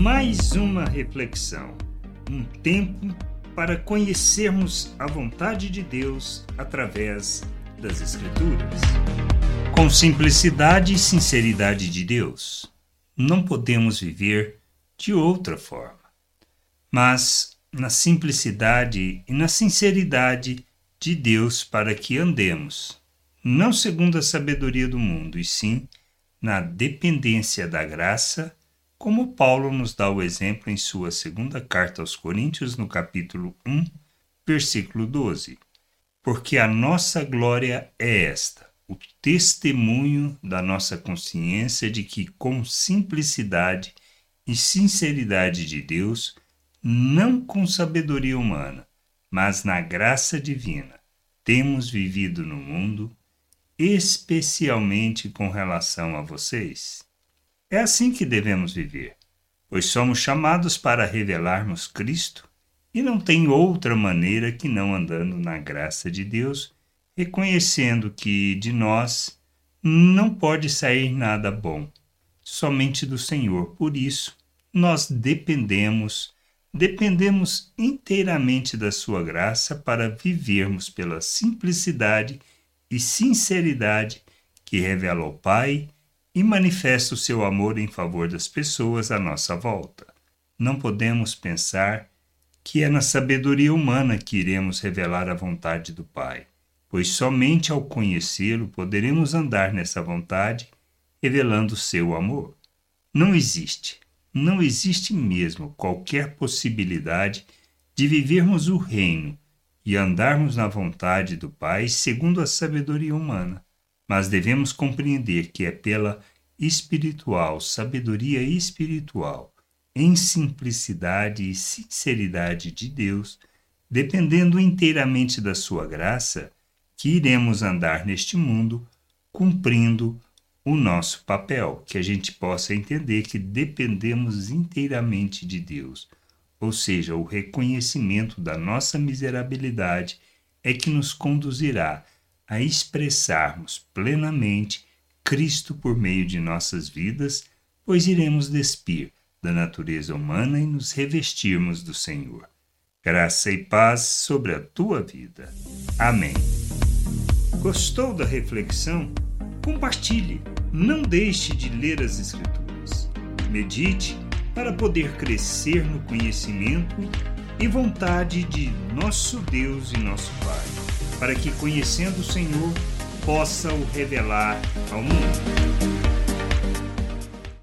Mais uma reflexão, um tempo para conhecermos a vontade de Deus através das Escrituras. Com simplicidade e sinceridade de Deus, não podemos viver de outra forma. Mas na simplicidade e na sinceridade de Deus para que andemos, não segundo a sabedoria do mundo, e sim na dependência da graça, como Paulo nos dá o exemplo em sua segunda carta aos Coríntios, no capítulo 1, versículo 12. Porque a nossa glória é esta, o testemunho da nossa consciência de que, com simplicidade e sinceridade de Deus, não com sabedoria humana, mas na graça divina, temos vivido no mundo, especialmente com relação a vocês. É assim que devemos viver, pois somos chamados para revelarmos Cristo e não tem outra maneira que não andando na graça de Deus, reconhecendo que de nós não pode sair nada bom, somente do Senhor. Por isso, nós dependemos dependemos inteiramente da Sua graça para vivermos pela simplicidade e sinceridade que revela o Pai e manifesta o seu amor em favor das pessoas à nossa volta. Não podemos pensar que é na sabedoria humana que iremos revelar a vontade do Pai, pois somente ao conhecê-lo poderemos andar nessa vontade, revelando seu amor. Não existe não existe mesmo qualquer possibilidade de vivermos o reino e andarmos na vontade do Pai segundo a sabedoria humana, mas devemos compreender que é pela espiritual, sabedoria espiritual, em simplicidade e sinceridade de Deus, dependendo inteiramente da sua graça, que iremos andar neste mundo cumprindo o nosso papel, que a gente possa entender que dependemos inteiramente de Deus, ou seja, o reconhecimento da nossa miserabilidade é que nos conduzirá a expressarmos plenamente Cristo por meio de nossas vidas, pois iremos despir da natureza humana e nos revestirmos do Senhor. Graça e paz sobre a tua vida. Amém. Gostou da reflexão? Compartilhe, não deixe de ler as Escrituras. Medite para poder crescer no conhecimento e vontade de nosso Deus e nosso Pai, para que, conhecendo o Senhor, possa o revelar ao mundo.